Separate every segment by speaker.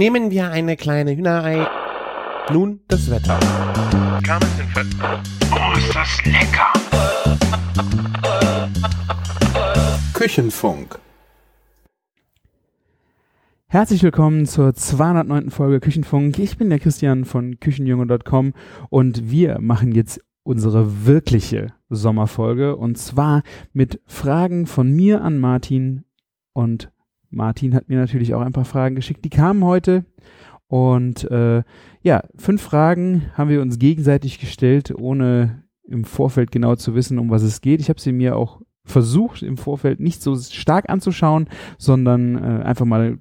Speaker 1: Nehmen wir eine kleine Hühnerei. Nun das Wetter.
Speaker 2: Oh, ist das lecker!
Speaker 3: Küchenfunk.
Speaker 4: Herzlich willkommen zur 209. Folge Küchenfunk. Ich bin der Christian von Küchenjunge.com und wir machen jetzt unsere wirkliche Sommerfolge und zwar mit Fragen von mir an Martin und Martin hat mir natürlich auch ein paar Fragen geschickt. Die kamen heute und äh, ja, fünf Fragen haben wir uns gegenseitig gestellt, ohne im Vorfeld genau zu wissen, um was es geht. Ich habe sie mir auch versucht im Vorfeld nicht so stark anzuschauen, sondern äh, einfach mal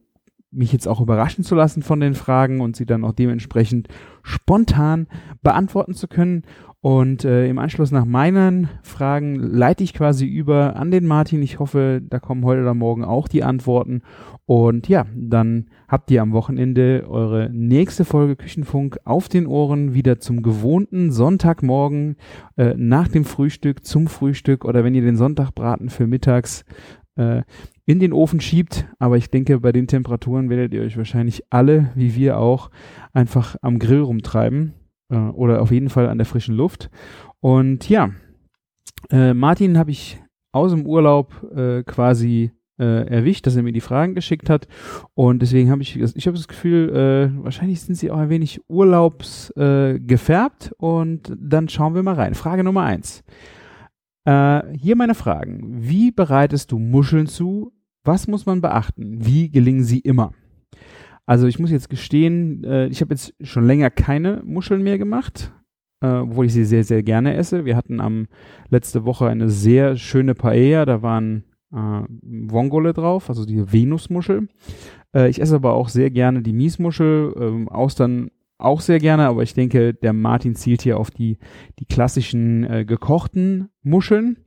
Speaker 4: mich jetzt auch überraschen zu lassen von den Fragen und sie dann auch dementsprechend spontan beantworten zu können. Und äh, im Anschluss nach meinen Fragen leite ich quasi über an den Martin. Ich hoffe, da kommen heute oder morgen auch die Antworten. Und ja, dann habt ihr am Wochenende eure nächste Folge Küchenfunk auf den Ohren wieder zum gewohnten Sonntagmorgen äh, nach dem Frühstück zum Frühstück oder wenn ihr den Sonntagbraten für mittags äh, in den Ofen schiebt. Aber ich denke, bei den Temperaturen werdet ihr euch wahrscheinlich alle, wie wir auch, einfach am Grill rumtreiben äh, oder auf jeden Fall an der frischen Luft. Und ja, äh, Martin habe ich aus dem Urlaub äh, quasi äh, erwischt, dass er mir die Fragen geschickt hat. Und deswegen habe ich, ich habe das Gefühl, äh, wahrscheinlich sind sie auch ein wenig urlaubsgefärbt. Äh, und dann schauen wir mal rein. Frage Nummer eins. Äh, hier meine Fragen. Wie bereitest du Muscheln zu? Was muss man beachten? Wie gelingen sie immer? Also ich muss jetzt gestehen, äh, ich habe jetzt schon länger keine Muscheln mehr gemacht, äh, obwohl ich sie sehr, sehr gerne esse. Wir hatten am letzte Woche eine sehr schöne Paella, da waren äh, Vongole drauf, also die Venusmuschel. Äh, ich esse aber auch sehr gerne die Miesmuschel, äh, Austern auch sehr gerne, aber ich denke, der Martin zielt hier auf die, die klassischen äh, gekochten Muscheln.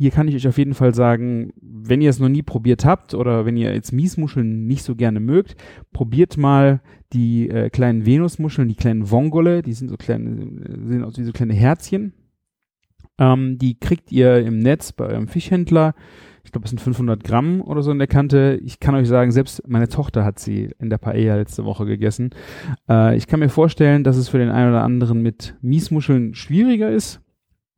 Speaker 4: Hier kann ich euch auf jeden Fall sagen, wenn ihr es noch nie probiert habt oder wenn ihr jetzt Miesmuscheln nicht so gerne mögt, probiert mal die äh, kleinen Venusmuscheln, die kleinen Vongole, die sind so kleine, sehen aus wie so kleine Herzchen. Ähm, die kriegt ihr im Netz bei eurem Fischhändler. Ich glaube, es sind 500 Gramm oder so in der Kante. Ich kann euch sagen, selbst meine Tochter hat sie in der Paella letzte Woche gegessen. Äh, ich kann mir vorstellen, dass es für den einen oder anderen mit Miesmuscheln schwieriger ist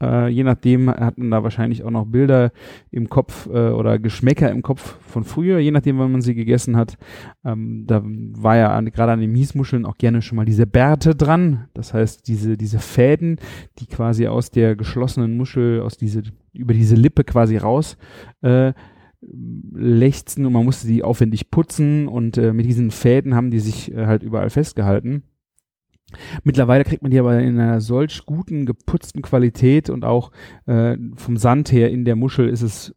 Speaker 4: äh, je nachdem hat man da wahrscheinlich auch noch Bilder im Kopf äh, oder Geschmäcker im Kopf von früher, je nachdem, wann man sie gegessen hat. Ähm, da war ja gerade an den Miesmuscheln auch gerne schon mal diese Bärte dran. Das heißt, diese, diese Fäden, die quasi aus der geschlossenen Muschel, aus diese, über diese Lippe quasi raus äh, lechzen und man musste die aufwendig putzen und äh, mit diesen Fäden haben die sich äh, halt überall festgehalten. Mittlerweile kriegt man die aber in einer solch guten, geputzten Qualität und auch äh, vom Sand her in der Muschel ist es,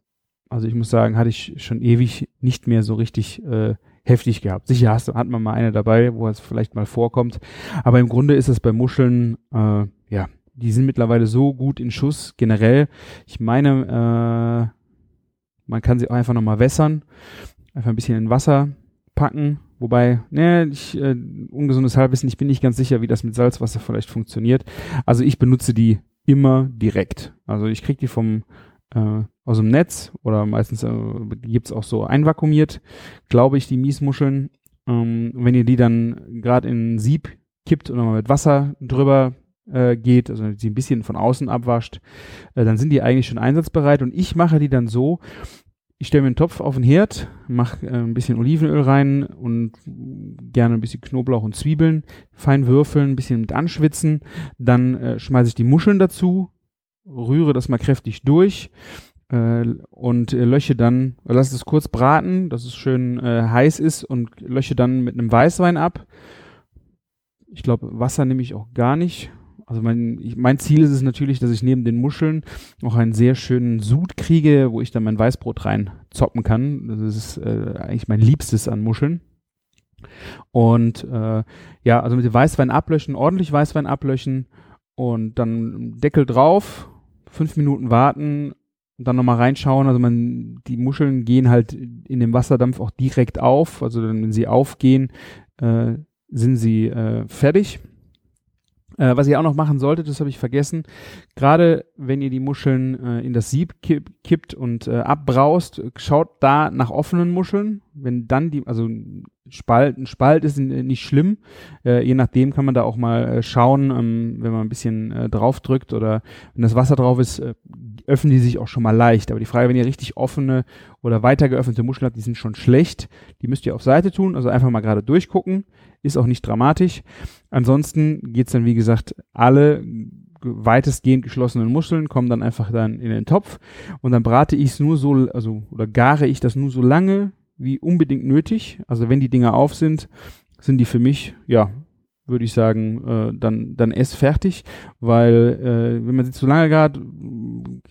Speaker 4: also ich muss sagen, hatte ich schon ewig nicht mehr so richtig äh, heftig gehabt. Sicher hast, hat man mal eine dabei, wo es vielleicht mal vorkommt, aber im Grunde ist es bei Muscheln, äh, ja, die sind mittlerweile so gut in Schuss generell. Ich meine, äh, man kann sie auch einfach nochmal wässern, einfach ein bisschen in Wasser packen, Wobei, ne, ich, äh, ungesundes Halbwissen, ich bin nicht ganz sicher, wie das mit Salzwasser vielleicht funktioniert. Also ich benutze die immer direkt. Also ich kriege die vom äh, aus dem Netz oder meistens äh, die gibt's auch so einvakuumiert, glaube ich, die Miesmuscheln. Ähm, wenn ihr die dann gerade in ein Sieb kippt und nochmal mit Wasser drüber äh, geht, also sie ein bisschen von außen abwascht, äh, dann sind die eigentlich schon einsatzbereit und ich mache die dann so, ich stelle mir einen Topf auf den Herd, mache äh, ein bisschen Olivenöl rein und gerne ein bisschen Knoblauch und Zwiebeln, fein würfeln, ein bisschen mit anschwitzen. Dann äh, schmeiße ich die Muscheln dazu, rühre das mal kräftig durch äh, und äh, lösche dann, lasse es kurz braten, dass es schön äh, heiß ist und lösche dann mit einem Weißwein ab. Ich glaube, Wasser nehme ich auch gar nicht also mein, ich, mein Ziel ist es natürlich, dass ich neben den Muscheln auch einen sehr schönen Sud kriege, wo ich dann mein Weißbrot rein zoppen kann. Das ist äh, eigentlich mein Liebstes an Muscheln. Und äh, ja, also mit dem Weißwein ablöschen, ordentlich Weißwein ablöschen und dann Deckel drauf, fünf Minuten warten und dann nochmal reinschauen. Also man, die Muscheln gehen halt in dem Wasserdampf auch direkt auf. Also dann, wenn sie aufgehen, äh, sind sie äh, fertig. Äh, was ihr auch noch machen solltet, das habe ich vergessen, gerade wenn ihr die Muscheln äh, in das Sieb kipp, kippt und äh, abbraust, schaut da nach offenen Muscheln. wenn dann die, also Spalt, ein Spalt ist nicht schlimm. Äh, je nachdem kann man da auch mal äh, schauen, ähm, wenn man ein bisschen äh, drauf drückt oder wenn das Wasser drauf ist, öffnen die sich auch schon mal leicht. Aber die Frage, wenn ihr richtig offene oder weiter geöffnete Muscheln habt, die sind schon schlecht. Die müsst ihr auf Seite tun, also einfach mal gerade durchgucken. Ist auch nicht dramatisch. Ansonsten geht's dann, wie gesagt, alle weitestgehend geschlossenen Muscheln kommen dann einfach dann in den Topf und dann brate ich es nur so, also oder gare ich das nur so lange wie unbedingt nötig. Also wenn die Dinger auf sind, sind die für mich, ja, würde ich sagen, äh, dann, dann ess fertig, weil äh, wenn man sie zu lange gart,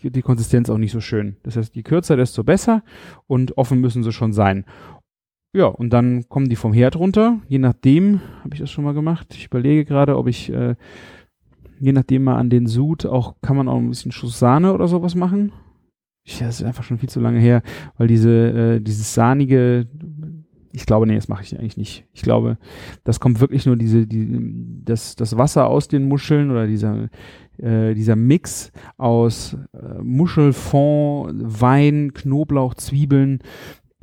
Speaker 4: wird die Konsistenz auch nicht so schön. Das heißt, je kürzer, desto besser und offen müssen sie schon sein. Ja, und dann kommen die vom Herd runter. Je nachdem, habe ich das schon mal gemacht. Ich überlege gerade, ob ich, äh, je nachdem mal an den Sud, auch kann man auch ein bisschen Schuss Sahne oder sowas machen. Ja, das ist einfach schon viel zu lange her, weil diese, äh, dieses sahnige, ich glaube, nee, das mache ich eigentlich nicht. Ich glaube, das kommt wirklich nur diese, die, das, das Wasser aus den Muscheln oder dieser, äh, dieser Mix aus äh, Muschelfond, Wein, Knoblauch, Zwiebeln,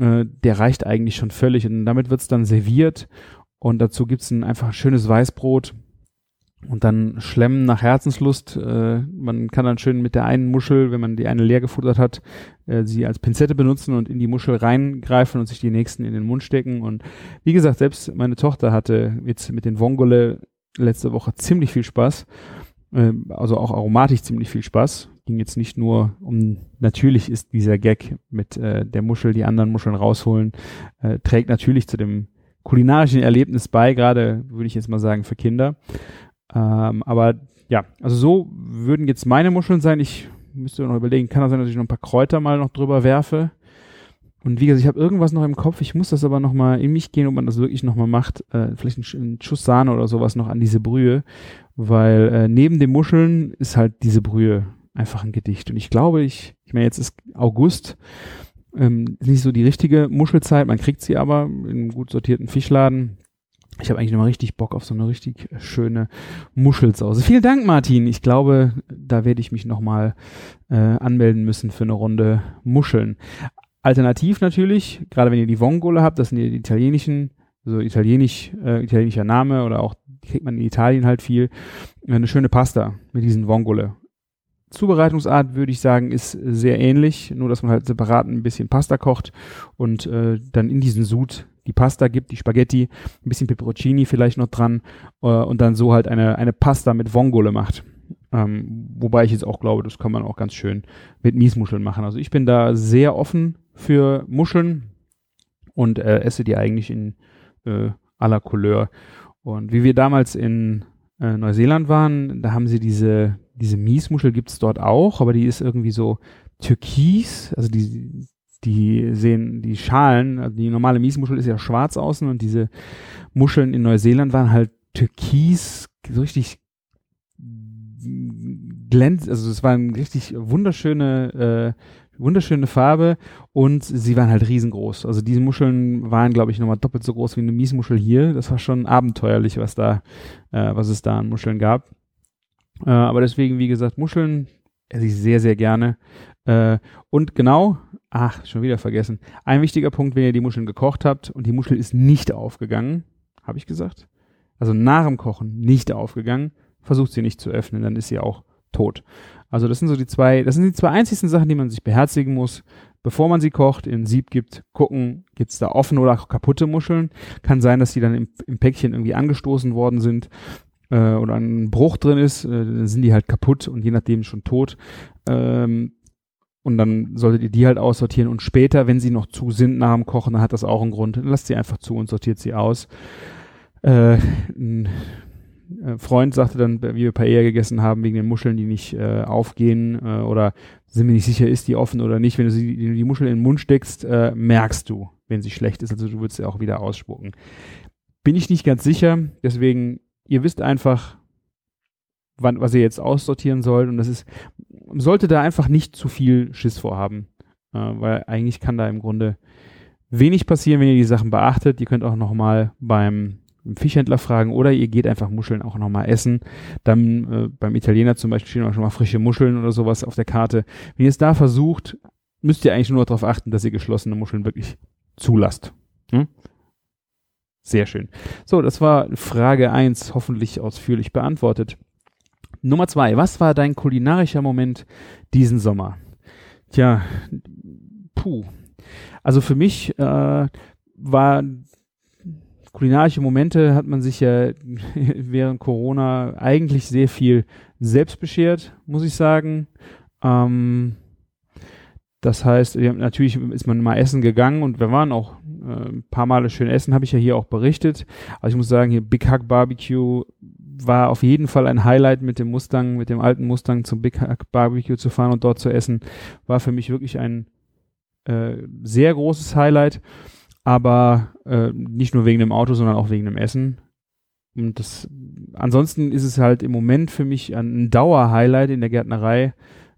Speaker 4: äh, der reicht eigentlich schon völlig. Und damit wird's dann serviert. Und dazu gibt's ein einfach schönes Weißbrot und dann schlemmen nach Herzenslust. Äh, man kann dann schön mit der einen Muschel, wenn man die eine leer gefuttert hat, äh, sie als Pinzette benutzen und in die Muschel reingreifen und sich die nächsten in den Mund stecken. Und wie gesagt, selbst meine Tochter hatte jetzt mit den Vongole letzte Woche ziemlich viel Spaß. Äh, also auch aromatisch ziemlich viel Spaß. Ging jetzt nicht nur um, natürlich ist dieser Gag mit äh, der Muschel die anderen Muscheln rausholen, äh, trägt natürlich zu dem kulinarischen Erlebnis bei, gerade würde ich jetzt mal sagen für Kinder. Ähm, aber ja, also so würden jetzt meine Muscheln sein. Ich müsste noch überlegen, kann das sein, dass ich noch ein paar Kräuter mal noch drüber werfe. Und wie gesagt, ich habe irgendwas noch im Kopf. Ich muss das aber noch mal in mich gehen, ob man das wirklich noch mal macht. Äh, vielleicht ein, ein Schuss Sahne oder sowas noch an diese Brühe, weil äh, neben den Muscheln ist halt diese Brühe einfach ein Gedicht. Und ich glaube, ich, ich meine, jetzt ist August, ähm, nicht so die richtige Muschelzeit. Man kriegt sie aber in einem gut sortierten Fischladen. Ich habe eigentlich nochmal richtig Bock auf so eine richtig schöne Muschelsause. Vielen Dank, Martin. Ich glaube, da werde ich mich nochmal äh, anmelden müssen für eine Runde Muscheln. Alternativ natürlich, gerade wenn ihr die Vongole habt, das sind die italienischen, so italienisch, äh, italienischer Name oder auch kriegt man in Italien halt viel, eine schöne Pasta mit diesen Vongole. Zubereitungsart würde ich sagen, ist sehr ähnlich, nur dass man halt separat ein bisschen Pasta kocht und äh, dann in diesen Sud die Pasta gibt, die Spaghetti, ein bisschen Peperoncini vielleicht noch dran äh, und dann so halt eine, eine Pasta mit Vongole macht. Ähm, wobei ich jetzt auch glaube, das kann man auch ganz schön mit Miesmuscheln machen. Also ich bin da sehr offen für Muscheln und äh, esse die eigentlich in äh, aller Couleur. Und wie wir damals in äh, Neuseeland waren, da haben sie diese, diese Miesmuschel gibt's dort auch, aber die ist irgendwie so türkis, also die, die sehen, die Schalen, also die normale Miesmuschel ist ja schwarz außen und diese Muscheln in Neuseeland waren halt türkis, so richtig glänzend, also es war eine richtig wunderschöne, äh, wunderschöne Farbe und sie waren halt riesengroß. Also diese Muscheln waren, glaube ich, nochmal doppelt so groß wie eine Miesmuschel hier. Das war schon abenteuerlich, was da, äh, was es da an Muscheln gab. Äh, aber deswegen, wie gesagt, Muscheln esse ich sehr, sehr gerne. Äh, und genau, ach, schon wieder vergessen. Ein wichtiger Punkt, wenn ihr die Muscheln gekocht habt und die Muschel ist nicht aufgegangen, habe ich gesagt. Also nach dem Kochen nicht aufgegangen, versucht sie nicht zu öffnen, dann ist sie auch tot. Also das sind so die zwei, das sind die zwei einzigsten Sachen, die man sich beherzigen muss, bevor man sie kocht, in Sieb gibt, gucken, gibt's da offene oder kaputte Muscheln. Kann sein, dass die dann im, im Päckchen irgendwie angestoßen worden sind äh, oder ein Bruch drin ist, äh, dann sind die halt kaputt und je nachdem schon tot. Ähm, und dann solltet ihr die halt aussortieren und später, wenn sie noch zu sind nach dem Kochen, dann hat das auch einen Grund. Dann lasst sie einfach zu und sortiert sie aus. Äh, ein Freund sagte dann, wie wir Paella gegessen haben, wegen den Muscheln, die nicht äh, aufgehen äh, oder sind mir nicht sicher, ist die offen oder nicht. Wenn du sie, die, die Muschel in den Mund steckst, äh, merkst du, wenn sie schlecht ist. Also du würdest sie auch wieder ausspucken. Bin ich nicht ganz sicher, deswegen, ihr wisst einfach, wann, was ihr jetzt aussortieren sollt. Und das ist, sollte da einfach nicht zu viel Schiss vorhaben. Äh, weil eigentlich kann da im Grunde wenig passieren, wenn ihr die Sachen beachtet. Ihr könnt auch nochmal beim Fischhändler fragen oder ihr geht einfach Muscheln auch nochmal essen. Dann äh, beim Italiener zum Beispiel stehen auch schon mal frische Muscheln oder sowas auf der Karte. Wenn ihr es da versucht, müsst ihr eigentlich nur darauf achten, dass ihr geschlossene Muscheln wirklich zulasst. Hm? Sehr schön. So, das war Frage eins, hoffentlich ausführlich beantwortet. Nummer zwei, was war dein kulinarischer Moment diesen Sommer? Tja, puh. Also für mich äh, war kulinarische Momente hat man sich ja während Corona eigentlich sehr viel selbst beschert, muss ich sagen. Ähm, das heißt, natürlich ist man mal essen gegangen und wir waren auch ein paar Male schön essen, habe ich ja hier auch berichtet. Also ich muss sagen, hier Big Hack Barbecue war auf jeden Fall ein Highlight mit dem Mustang, mit dem alten Mustang zum Big Hack Barbecue zu fahren und dort zu essen, war für mich wirklich ein äh, sehr großes Highlight aber äh, nicht nur wegen dem Auto, sondern auch wegen dem Essen. Und das, ansonsten ist es halt im Moment für mich ein Dauer-Highlight in der Gärtnerei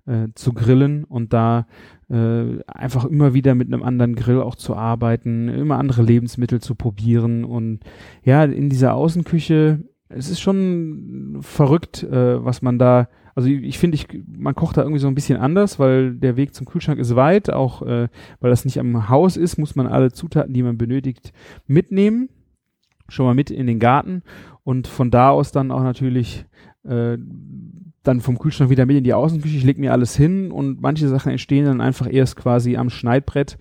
Speaker 4: äh, zu grillen und da äh, einfach immer wieder mit einem anderen Grill auch zu arbeiten, immer andere Lebensmittel zu probieren. Und ja, in dieser Außenküche, es ist schon verrückt, äh, was man da also ich finde, ich, man kocht da irgendwie so ein bisschen anders, weil der Weg zum Kühlschrank ist weit, auch äh, weil das nicht am Haus ist, muss man alle Zutaten, die man benötigt, mitnehmen, schon mal mit in den Garten. Und von da aus dann auch natürlich äh, dann vom Kühlschrank wieder mit in die Außenküche. Ich lege mir alles hin und manche Sachen entstehen dann einfach erst quasi am Schneidbrett,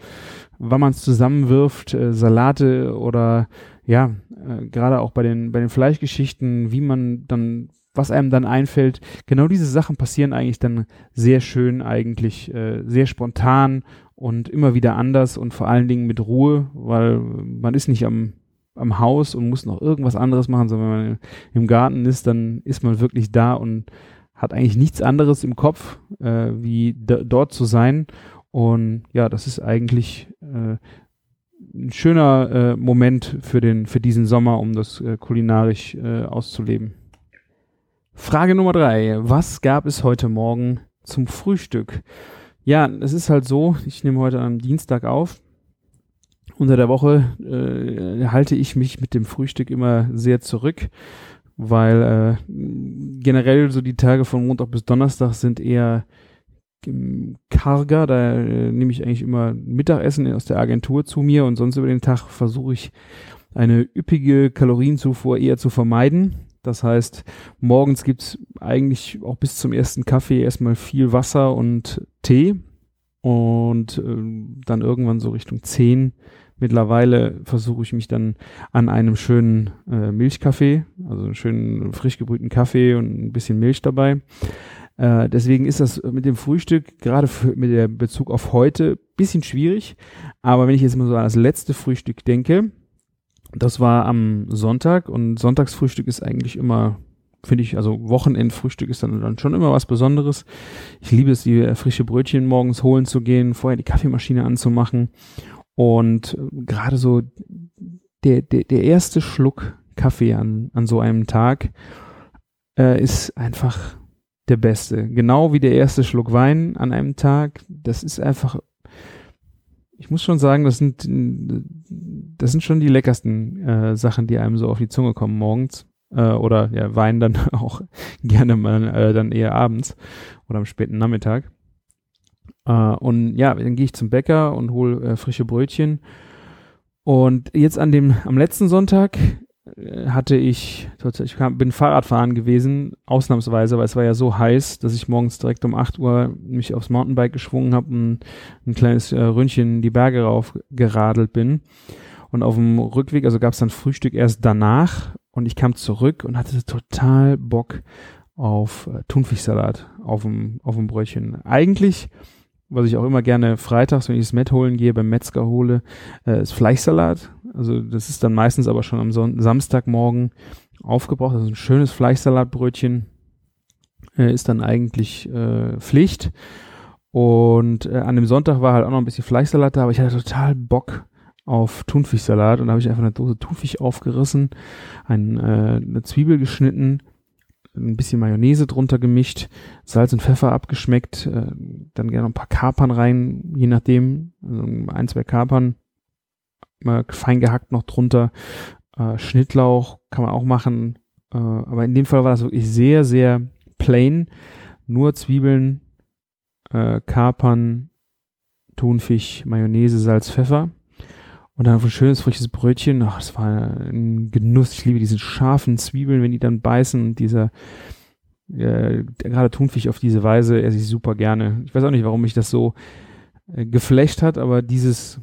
Speaker 4: wann man es zusammenwirft, äh, Salate oder ja, äh, gerade auch bei den, bei den Fleischgeschichten, wie man dann was einem dann einfällt. Genau diese Sachen passieren eigentlich dann sehr schön, eigentlich äh, sehr spontan und immer wieder anders und vor allen Dingen mit Ruhe, weil man ist nicht am, am Haus und muss noch irgendwas anderes machen, sondern wenn man im Garten ist, dann ist man wirklich da und hat eigentlich nichts anderes im Kopf, äh, wie dort zu sein. Und ja, das ist eigentlich äh, ein schöner äh, Moment für den für diesen Sommer, um das äh, kulinarisch äh, auszuleben. Frage Nummer drei. Was gab es heute Morgen zum Frühstück? Ja, es ist halt so, ich nehme heute am Dienstag auf. Unter der Woche äh, halte ich mich mit dem Frühstück immer sehr zurück, weil äh, generell so die Tage von Montag bis Donnerstag sind eher karger. Da äh, nehme ich eigentlich immer Mittagessen aus der Agentur zu mir und sonst über den Tag versuche ich eine üppige Kalorienzufuhr eher zu vermeiden. Das heißt, morgens gibt's eigentlich auch bis zum ersten Kaffee erstmal viel Wasser und Tee. Und äh, dann irgendwann so Richtung zehn mittlerweile versuche ich mich dann an einem schönen äh, Milchkaffee, also einen schönen frisch gebrühten Kaffee und ein bisschen Milch dabei. Äh, deswegen ist das mit dem Frühstück gerade mit der Bezug auf heute bisschen schwierig. Aber wenn ich jetzt mal so an das letzte Frühstück denke, das war am Sonntag und Sonntagsfrühstück ist eigentlich immer, finde ich, also Wochenendfrühstück ist dann, dann schon immer was Besonderes. Ich liebe es, die äh, frische Brötchen morgens holen zu gehen, vorher die Kaffeemaschine anzumachen und gerade so der, der, der erste Schluck Kaffee an, an so einem Tag äh, ist einfach der beste. Genau wie der erste Schluck Wein an einem Tag. Das ist einfach ich muss schon sagen, das sind, das sind schon die leckersten äh, Sachen, die einem so auf die Zunge kommen morgens. Äh, oder ja, Wein dann auch gerne mal äh, dann eher abends oder am späten Nachmittag. Äh, und ja, dann gehe ich zum Bäcker und hole äh, frische Brötchen. Und jetzt an dem, am letzten Sonntag äh, hatte ich, ich bin Fahrradfahren gewesen, ausnahmsweise, weil es war ja so heiß, dass ich morgens direkt um 8 Uhr mich aufs Mountainbike geschwungen habe und ein kleines äh, Ründchen die Berge rauf geradelt bin. Und auf dem Rückweg, also gab es dann Frühstück erst danach und ich kam zurück und hatte total Bock auf äh, Thunfischsalat auf dem, auf dem Brötchen. Eigentlich, was ich auch immer gerne freitags, wenn ich das Met holen gehe, beim Metzger hole, äh, ist Fleischsalat also das ist dann meistens aber schon am Son Samstagmorgen aufgebraucht. Also ein schönes Fleischsalatbrötchen äh, ist dann eigentlich äh, Pflicht. Und äh, an dem Sonntag war halt auch noch ein bisschen Fleischsalat da, aber ich hatte total Bock auf Thunfischsalat und da habe ich einfach eine Dose Thunfisch aufgerissen, ein, äh, eine Zwiebel geschnitten, ein bisschen Mayonnaise drunter gemischt, Salz und Pfeffer abgeschmeckt, äh, dann gerne ein paar Kapern rein, je nachdem, also ein, zwei Kapern mal fein gehackt noch drunter. Äh, Schnittlauch kann man auch machen. Äh, aber in dem Fall war das wirklich sehr, sehr plain. Nur Zwiebeln, äh, Kapern, Thunfisch, Mayonnaise, Salz, Pfeffer. Und dann ein schönes, frisches Brötchen. Ach, das war ein Genuss. Ich liebe diese scharfen Zwiebeln, wenn die dann beißen und dieser, äh, gerade Thunfisch auf diese Weise esse ich super gerne. Ich weiß auch nicht, warum mich das so äh, geflecht hat, aber dieses,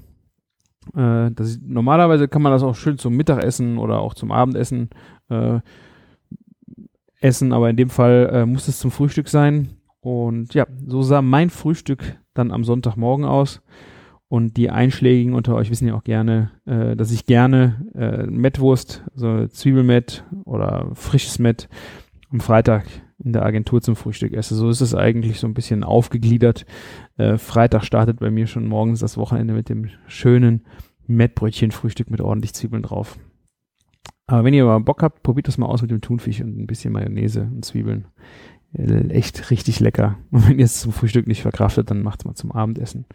Speaker 4: äh, das normalerweise kann man das auch schön zum Mittagessen oder auch zum Abendessen äh, essen, aber in dem Fall äh, muss es zum Frühstück sein. Und ja, so sah mein Frühstück dann am Sonntagmorgen aus. Und die Einschlägigen unter euch wissen ja auch gerne, äh, dass ich gerne äh, Mettwurst, also Zwiebelmett oder frisches Mett am Freitag in der Agentur zum Frühstück esse. So ist es eigentlich so ein bisschen aufgegliedert. Äh, Freitag startet bei mir schon morgens das Wochenende mit dem schönen Mettbrötchen-Frühstück mit ordentlich Zwiebeln drauf. Aber wenn ihr mal Bock habt, probiert das mal aus mit dem Thunfisch und ein bisschen Mayonnaise und Zwiebeln. Echt richtig lecker. Und wenn ihr es zum Frühstück nicht verkraftet, dann macht's mal zum Abendessen.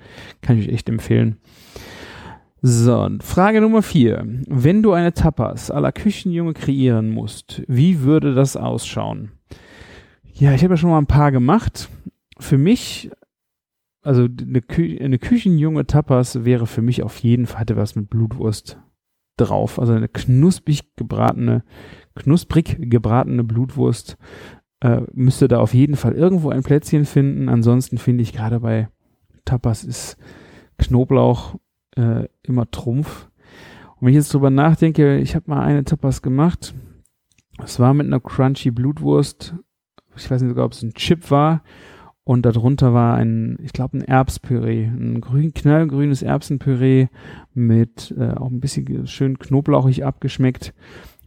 Speaker 4: Kann ich euch echt empfehlen. So, Frage Nummer vier. Wenn du eine Tapas à la Küchenjunge kreieren musst, wie würde das ausschauen? Ja, ich habe ja schon mal ein paar gemacht. Für mich, also eine, Kü eine Küchenjunge Tapas wäre für mich auf jeden Fall, hatte was mit Blutwurst drauf. Also eine knusprig gebratene, knusprig gebratene Blutwurst äh, müsste da auf jeden Fall irgendwo ein Plätzchen finden. Ansonsten finde ich gerade bei Tapas ist Knoblauch äh, immer Trumpf. Und wenn ich jetzt drüber nachdenke, ich habe mal eine Tapas gemacht. Es war mit einer crunchy Blutwurst. Ich weiß nicht sogar, ob es ein Chip war. Und darunter war ein, ich glaube, ein Erbspüree, ein grün, knallgrünes Erbsenpüree mit äh, auch ein bisschen schön knoblauchig abgeschmeckt.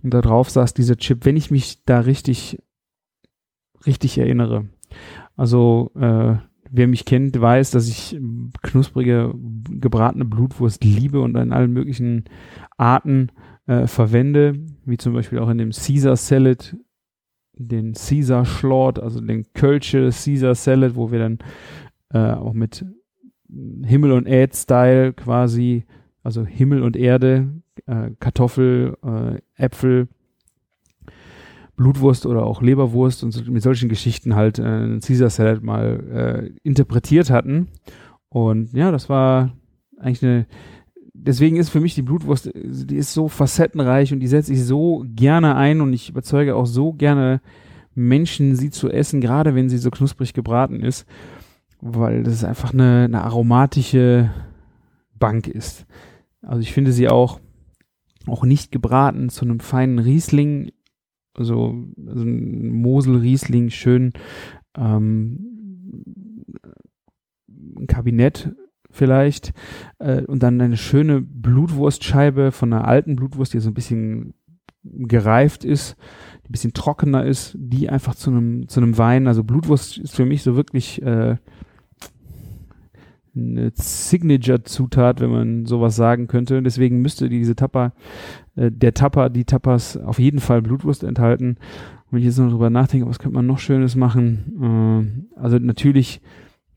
Speaker 4: Und da drauf saß dieser Chip. Wenn ich mich da richtig richtig erinnere. Also äh, wer mich kennt, weiß, dass ich knusprige gebratene Blutwurst liebe und in allen möglichen Arten äh, verwende, wie zum Beispiel auch in dem Caesar Salad, den Caesar Schlort, also den Kölsche Caesar Salad, wo wir dann äh, auch mit Himmel und Erd-Style quasi, also Himmel und Erde, äh, Kartoffel, äh, Äpfel, Blutwurst oder auch Leberwurst und so, mit solchen Geschichten halt äh, Caesar Salad mal äh, interpretiert hatten. Und ja, das war eigentlich eine, deswegen ist für mich die Blutwurst, die ist so facettenreich und die setze ich so gerne ein und ich überzeuge auch so gerne Menschen, sie zu essen, gerade wenn sie so knusprig gebraten ist, weil das einfach eine, eine aromatische Bank ist. Also ich finde sie auch auch nicht gebraten zu einem feinen Riesling so, so ein Mosel-Riesling schön ähm, ein Kabinett vielleicht äh, und dann eine schöne Blutwurstscheibe von einer alten Blutwurst, die so ein bisschen gereift ist, ein bisschen trockener ist, die einfach zu einem zu Wein, also Blutwurst ist für mich so wirklich äh, eine Signature-Zutat, wenn man sowas sagen könnte. Deswegen müsste diese Tapa, äh, der Tapa, die Tapas auf jeden Fall Blutwurst enthalten. Und wenn ich jetzt noch drüber nachdenke, was könnte man noch Schönes machen? Äh, also natürlich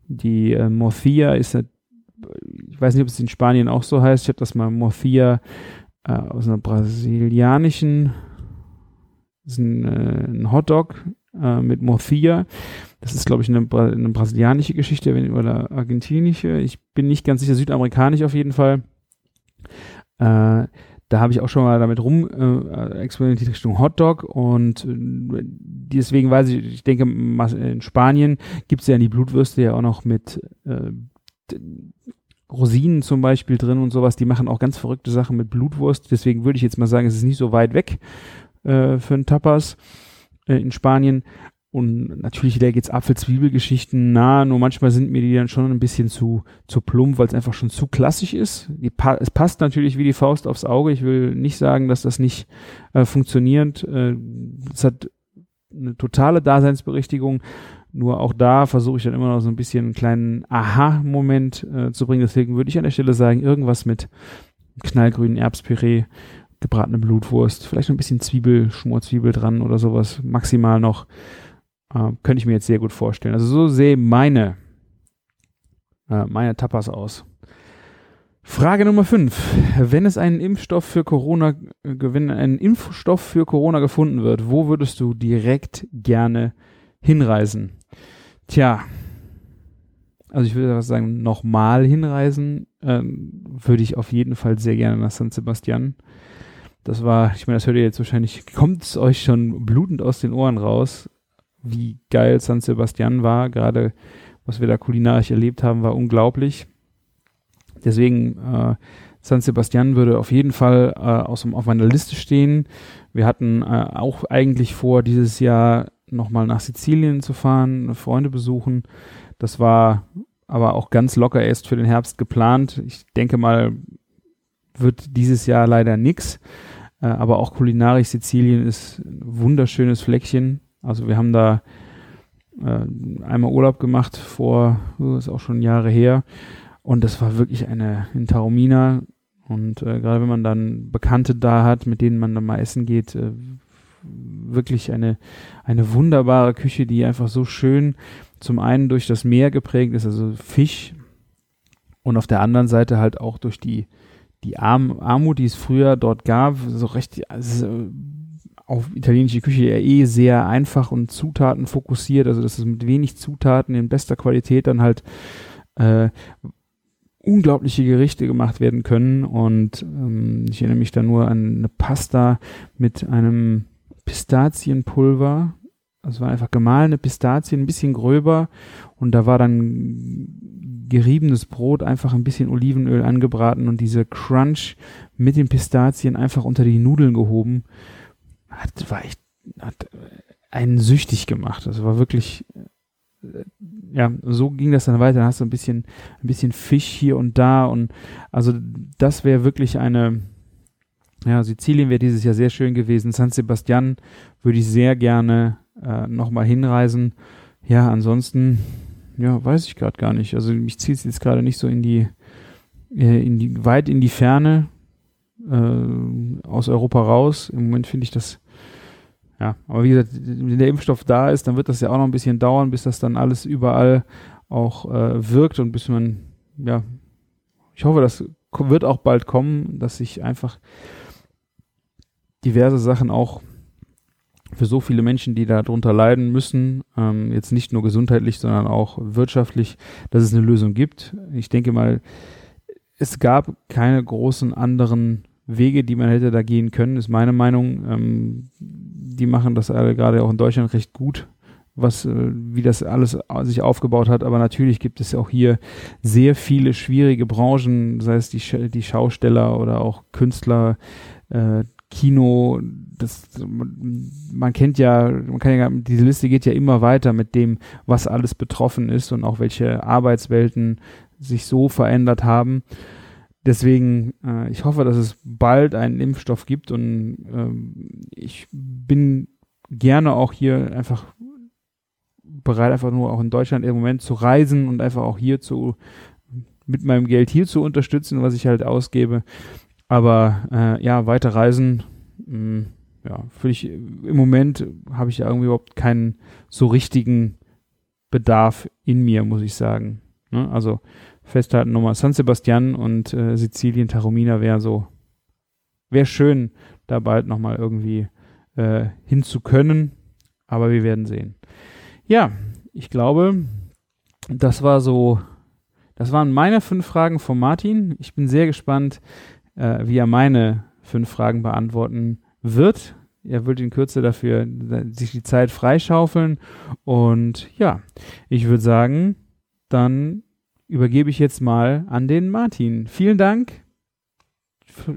Speaker 4: die äh, Morcilla ist, ich weiß nicht, ob es in Spanien auch so heißt. Ich habe das mal Morcilla äh, aus einer brasilianischen, das ist ein, äh, ein Hotdog äh, mit Morcilla. Das ist, glaube ich, eine, eine brasilianische Geschichte oder argentinische. Ich bin nicht ganz sicher, südamerikanisch auf jeden Fall. Äh, da habe ich auch schon mal damit rum äh, experimentiert Richtung Hotdog und äh, deswegen weiß ich, ich denke, in Spanien gibt es ja die Blutwürste ja auch noch mit äh, Rosinen zum Beispiel drin und sowas. Die machen auch ganz verrückte Sachen mit Blutwurst. Deswegen würde ich jetzt mal sagen, es ist nicht so weit weg äh, für einen Tapas äh, in Spanien. Und natürlich da geht's Apfel-Zwiebel-Geschichten nah, nur manchmal sind mir die dann schon ein bisschen zu, zu plump, weil es einfach schon zu klassisch ist. Pa es passt natürlich wie die Faust aufs Auge. Ich will nicht sagen, dass das nicht äh, funktioniert. Äh, es hat eine totale Daseinsberechtigung. Nur auch da versuche ich dann immer noch so ein bisschen einen kleinen Aha-Moment äh, zu bringen. Deswegen würde ich an der Stelle sagen, irgendwas mit knallgrünen Erbspüree gebratene Blutwurst, vielleicht noch ein bisschen Zwiebel, Schmorzwiebel dran oder sowas, maximal noch. Äh, könnte ich mir jetzt sehr gut vorstellen. Also so sehen meine, äh, meine Tapas aus. Frage Nummer 5. Wenn es einen Impfstoff für Corona, wenn ein Impfstoff für Corona gefunden wird, wo würdest du direkt gerne hinreisen? Tja, also ich würde sagen, nochmal hinreisen, ähm, würde ich auf jeden Fall sehr gerne nach San Sebastian. Das war, ich meine, das hört ihr jetzt wahrscheinlich, kommt es euch schon blutend aus den Ohren raus, wie geil San Sebastian war. Gerade was wir da kulinarisch erlebt haben, war unglaublich. Deswegen äh, San Sebastian würde auf jeden Fall äh, aus, auf meiner Liste stehen. Wir hatten äh, auch eigentlich vor, dieses Jahr nochmal nach Sizilien zu fahren, Freunde besuchen. Das war aber auch ganz locker erst für den Herbst geplant. Ich denke mal, wird dieses Jahr leider nix. Äh, aber auch kulinarisch Sizilien ist ein wunderschönes Fleckchen. Also wir haben da äh, einmal Urlaub gemacht vor, oh, ist auch schon Jahre her. Und das war wirklich eine in Taormina. Und äh, gerade wenn man dann Bekannte da hat, mit denen man dann mal essen geht, äh, wirklich eine, eine wunderbare Küche, die einfach so schön zum einen durch das Meer geprägt ist, also Fisch, und auf der anderen Seite halt auch durch die, die Arm, Armut, die es früher dort gab, so recht, also auf italienische Küche ja eh sehr einfach und Zutaten fokussiert, also dass es mit wenig Zutaten in bester Qualität dann halt äh, unglaubliche Gerichte gemacht werden können. Und ähm, ich erinnere mich da nur an eine Pasta mit einem Pistazienpulver. Das war einfach gemahlene Pistazien, ein bisschen gröber. Und da war dann geriebenes Brot, einfach ein bisschen Olivenöl angebraten und diese Crunch mit den Pistazien einfach unter die Nudeln gehoben. Hat, war echt, hat einen süchtig gemacht. Das war wirklich ja, so ging das dann weiter. Dann hast du ein bisschen, ein bisschen Fisch hier und da und also das wäre wirklich eine, ja, Sizilien wäre dieses Jahr sehr schön gewesen. San Sebastian würde ich sehr gerne äh, nochmal hinreisen. Ja, ansonsten, ja, weiß ich gerade gar nicht. Also mich zieht es jetzt gerade nicht so in die, äh, in die, weit in die Ferne äh, aus Europa raus. Im Moment finde ich das ja, aber wie gesagt, wenn der Impfstoff da ist, dann wird das ja auch noch ein bisschen dauern, bis das dann alles überall auch äh, wirkt und bis man, ja, ich hoffe, das wird auch bald kommen, dass sich einfach diverse Sachen auch für so viele Menschen, die darunter leiden müssen, ähm, jetzt nicht nur gesundheitlich, sondern auch wirtschaftlich, dass es eine Lösung gibt. Ich denke mal, es gab keine großen anderen Wege, die man hätte da gehen können, ist meine Meinung. Ähm, die machen das alle gerade auch in Deutschland recht gut, was, äh, wie das alles sich aufgebaut hat. Aber natürlich gibt es auch hier sehr viele schwierige Branchen, sei es die, die Schausteller oder auch Künstler, äh, Kino, das, man kennt ja, man kann ja, diese Liste geht ja immer weiter mit dem, was alles betroffen ist und auch welche Arbeitswelten sich so verändert haben. Deswegen, äh, ich hoffe, dass es bald einen Impfstoff gibt und ähm, ich bin gerne auch hier einfach bereit, einfach nur auch in Deutschland im Moment zu reisen und einfach auch hier zu, mit meinem Geld hier zu unterstützen, was ich halt ausgebe. Aber äh, ja, weiter reisen, mh, mm, ja, ich, im Moment habe ich ja irgendwie überhaupt keinen so richtigen Bedarf in mir, muss ich sagen. Ne? Also festhalten nochmal San Sebastian und äh, Sizilien, Taromina wäre so, wäre schön, da bald nochmal irgendwie äh, hin zu können, aber wir werden sehen. Ja, ich glaube, das war so, das waren meine fünf Fragen von Martin. Ich bin sehr gespannt, äh, wie er meine fünf Fragen beantworten wird. Er wird in Kürze dafür sich die Zeit freischaufeln. Und ja, ich würde sagen, dann übergebe ich jetzt mal an den Martin. Vielen Dank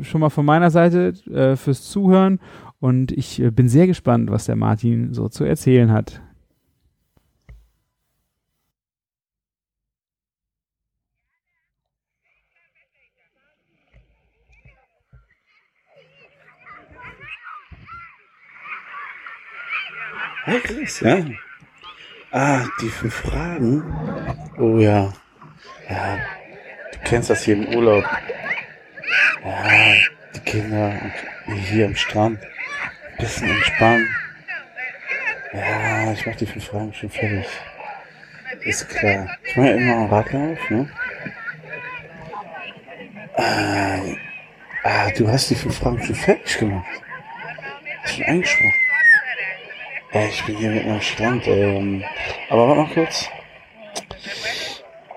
Speaker 4: schon mal von meiner Seite äh, fürs Zuhören und ich äh, bin sehr gespannt, was der Martin so zu erzählen hat.
Speaker 2: Hey Chris, ja. Ah, die fünf Fragen. Oh ja. Ja, du kennst das hier im Urlaub. Ja, die Kinder hier am Strand. Bisschen entspannen. Ja, ich mach die fünf Fragen schon fertig. Ist klar. Ich mache ja immer einen Radlauf, ne? Ah, ah, du hast die fünf Fragen schon fertig gemacht. Hast schon eingesprochen. Ja, ich bin hier mit am Strand. Ähm, aber warte mal kurz.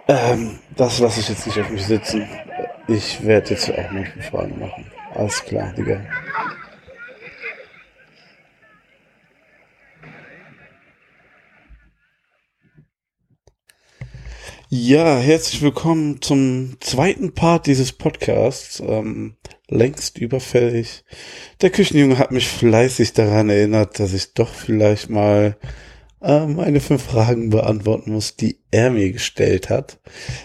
Speaker 2: Ähm, das lasse ich jetzt nicht auf mich sitzen. Ich werde jetzt auch mal Fragen machen. Alles klar, Digga. Ja, herzlich willkommen zum zweiten Part dieses Podcasts. Ähm, längst überfällig. Der Küchenjunge hat mich fleißig daran erinnert, dass ich doch vielleicht mal äh, meine fünf Fragen beantworten muss, die er mir gestellt hat.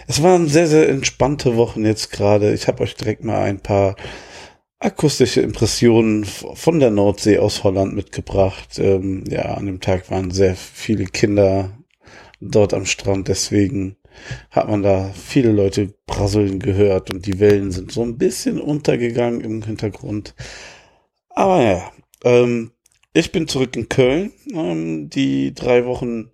Speaker 2: Es waren sehr, sehr entspannte Wochen jetzt gerade. Ich habe euch direkt mal ein paar akustische Impressionen von der Nordsee aus Holland mitgebracht. Ähm, ja, an dem Tag waren sehr viele Kinder dort am Strand, deswegen hat man da viele Leute prasseln gehört und die Wellen sind so ein bisschen untergegangen im Hintergrund. Aber ja, ähm, ich bin zurück in Köln. Ähm, die drei Wochen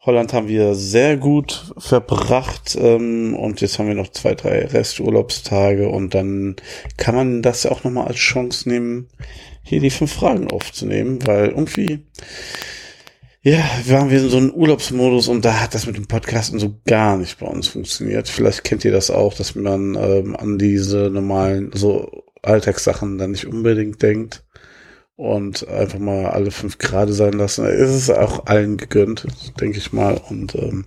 Speaker 2: Holland haben wir sehr gut verbracht ähm, und jetzt haben wir noch zwei, drei Resturlaubstage und dann kann man das ja auch nochmal als Chance nehmen, hier die fünf Fragen aufzunehmen, weil irgendwie ja, waren wir in so einem Urlaubsmodus und da hat das mit dem Podcasten so gar nicht bei uns funktioniert. Vielleicht kennt ihr das auch, dass man ähm, an diese normalen, so Alltagssachen dann nicht unbedingt denkt und einfach mal alle fünf Grad sein lassen. Es ist auch allen gegönnt, denke ich mal. Und ähm,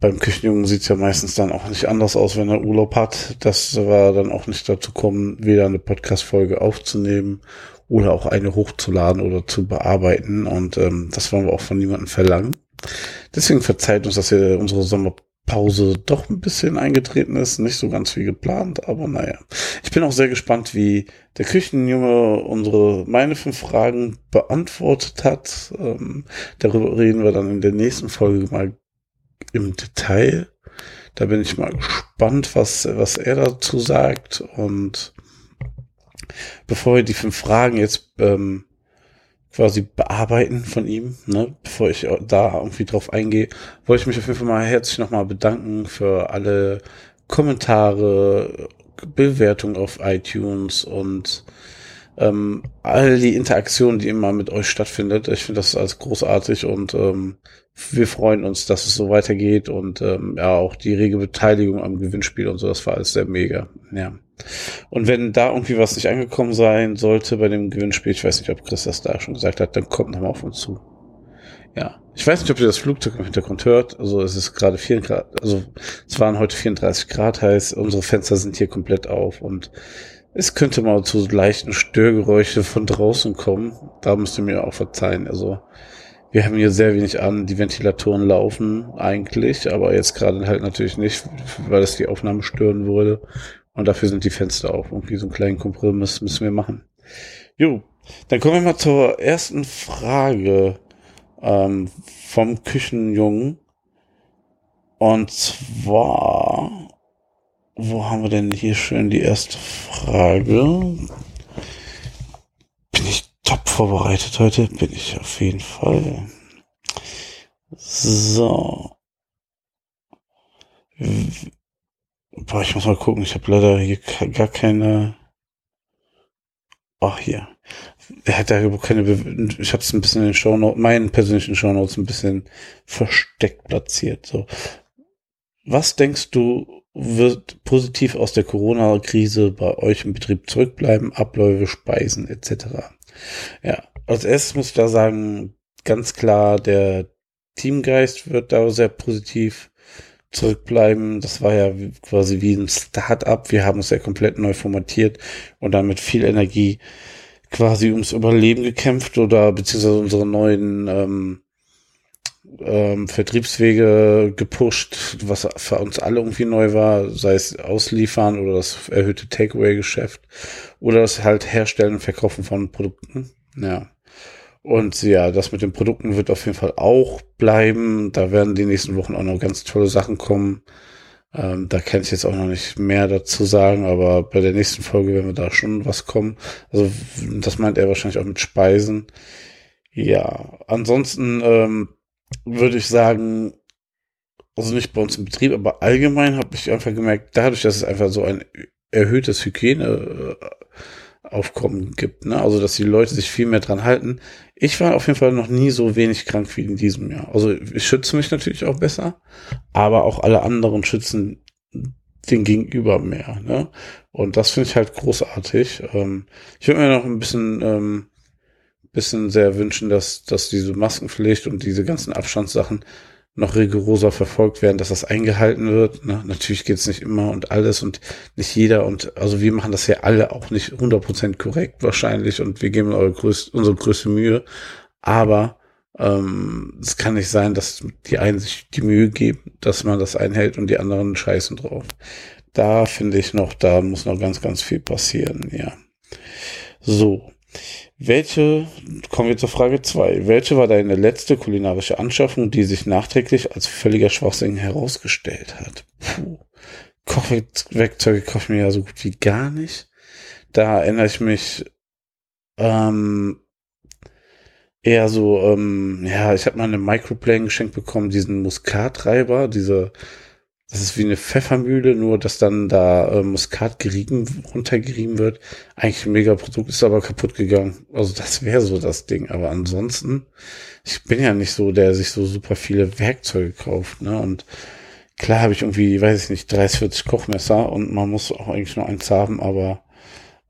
Speaker 2: beim Küchenjungen sieht's ja meistens dann auch nicht anders aus, wenn er Urlaub hat. Das war dann auch nicht dazu kommen, weder eine Podcast-Folge aufzunehmen oder auch eine hochzuladen oder zu bearbeiten. Und ähm, das wollen wir auch von niemandem verlangen. Deswegen verzeiht uns, dass wir unsere Sommerpause doch ein bisschen eingetreten ist. Nicht so ganz wie geplant, aber naja. Ich bin auch sehr gespannt, wie der Küchenjunge unsere, meine fünf Fragen beantwortet hat. Ähm, darüber reden wir dann in der nächsten Folge mal im Detail. Da bin ich mal gespannt, was, was er dazu sagt. Und bevor wir die fünf Fragen jetzt ähm, quasi bearbeiten von ihm, ne, bevor ich da irgendwie drauf eingehe, wollte ich mich auf jeden Fall mal herzlich nochmal bedanken für alle Kommentare, Bewertungen auf iTunes und ähm, all die Interaktion, die immer mit euch stattfindet. Ich finde das alles großartig und ähm, wir freuen uns, dass es so weitergeht und ähm, ja, auch die rege Beteiligung am Gewinnspiel und so, das war alles sehr mega. Ja. Und wenn da irgendwie was nicht angekommen sein sollte bei dem Gewinnspiel, ich weiß nicht, ob Chris das da schon gesagt hat, dann kommt nochmal auf uns zu. Ja. Ich weiß nicht, ob ihr das Flugzeug im Hintergrund hört. Also es ist gerade 4 Grad, also es waren heute 34 Grad heiß, unsere Fenster sind hier komplett auf und es könnte mal zu leichten Störgeräusche von draußen kommen. Da müsst ihr mir auch verzeihen. Also wir haben hier sehr wenig an. Die Ventilatoren laufen eigentlich, aber jetzt gerade halt natürlich nicht, weil es die Aufnahme stören würde. Und dafür sind die Fenster auf. Irgendwie so einen kleinen Kompromiss müssen wir machen. Jo, dann kommen wir mal zur ersten Frage ähm, vom Küchenjungen. Und zwar, wo haben wir denn hier schön die erste Frage? Bin ich top vorbereitet heute? Bin ich auf jeden Fall. So. Boah, ich muss mal gucken. Ich habe leider hier gar keine. Ach, hier. Er hat da keine. Be ich habe es ein bisschen in den Shownotes, meinen persönlichen Shownotes ein bisschen versteckt platziert. So. Was denkst du, wird positiv aus der Corona-Krise bei euch im Betrieb zurückbleiben? Abläufe, Speisen etc. Ja, als erstes muss ich da sagen, ganz klar, der Teamgeist wird da sehr positiv zurückbleiben. Das war ja quasi wie ein Start-up. Wir haben es ja komplett neu formatiert und dann mit viel Energie quasi ums Überleben gekämpft oder beziehungsweise unsere neuen ähm, ähm, Vertriebswege gepusht, was für uns alle irgendwie neu war, sei es ausliefern oder das erhöhte Takeaway-Geschäft oder das halt Herstellen und Verkaufen von Produkten. Ja. Und ja, das mit den Produkten wird auf jeden Fall auch bleiben. Da werden die nächsten Wochen auch noch ganz tolle Sachen kommen. Ähm, da kann ich jetzt auch noch nicht mehr dazu sagen, aber bei der nächsten Folge werden wir da schon was kommen. Also das meint er wahrscheinlich auch mit Speisen. Ja, ansonsten ähm, würde ich sagen, also nicht bei uns im Betrieb, aber allgemein habe ich einfach gemerkt, dadurch, dass es einfach so ein erhöhtes Hygiene Aufkommen gibt. Ne? Also, dass die Leute sich viel mehr dran halten. Ich war auf jeden Fall noch nie so wenig krank wie in diesem Jahr. Also, ich schütze mich natürlich auch besser, aber auch alle anderen schützen den Gegenüber mehr. Ne? Und das finde ich halt großartig. Ähm, ich würde mir noch ein bisschen, ähm, bisschen sehr wünschen, dass, dass diese Maskenpflicht und diese ganzen Abstandssachen noch rigoroser verfolgt werden, dass das eingehalten wird. Ne? Natürlich geht es nicht immer und alles und nicht jeder und also wir machen das ja alle auch nicht 100% korrekt wahrscheinlich und wir geben eure größte, unsere größte Mühe. Aber ähm, es kann nicht sein, dass die einen sich die Mühe geben, dass man das einhält und die anderen scheißen drauf. Da finde ich noch, da muss noch ganz, ganz viel passieren, ja. So. Welche, kommen wir zur Frage zwei Welche war deine letzte kulinarische Anschaffung, die sich nachträglich als völliger Schwachsinn herausgestellt hat? Puh. Kochwerkzeuge kaufe ich mir ja so gut wie gar nicht. Da erinnere ich mich ähm, eher so, ähm, ja, ich habe mal eine Microplane geschenkt bekommen, diesen Muskatreiber, diese das ist wie eine Pfeffermühle, nur dass dann da äh, Muskat gerieben, runtergerieben wird. Eigentlich ein mega Produkt, ist aber kaputt gegangen. Also das wäre so das Ding. Aber ansonsten, ich bin ja nicht so, der sich so super viele Werkzeuge kauft. Ne? Und klar habe ich irgendwie, weiß ich nicht, 30, 40 Kochmesser und man muss auch eigentlich nur eins haben, aber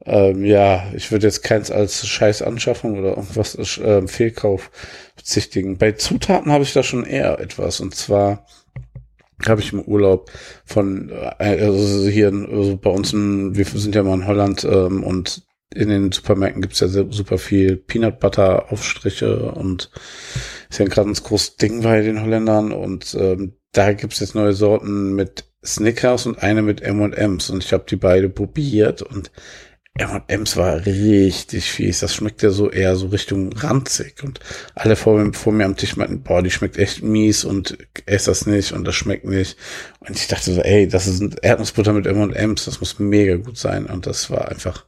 Speaker 2: ähm, ja, ich würde jetzt keins als Scheißanschaffung oder irgendwas äh, Fehlkauf bezichtigen. Bei Zutaten habe ich da schon eher etwas. Und zwar habe ich im Urlaub von, äh, also hier also bei uns, in, wir sind ja mal in Holland ähm, und in den Supermärkten gibt's ja super viel Peanut Butter Aufstriche und ist ja gerade ein großes Ding bei den Holländern und ähm, da gibt's jetzt neue Sorten mit Snickers und eine mit M&M's und ich habe die beide probiert und M&M's war richtig fies. Das schmeckt ja so eher so Richtung ranzig. Und alle vor, vor mir am Tisch meinten, boah, die schmeckt echt mies und ess das nicht und das schmeckt nicht. Und ich dachte so, ey, das ist Erdnussbutter mit M&M's, das muss mega gut sein. Und das war einfach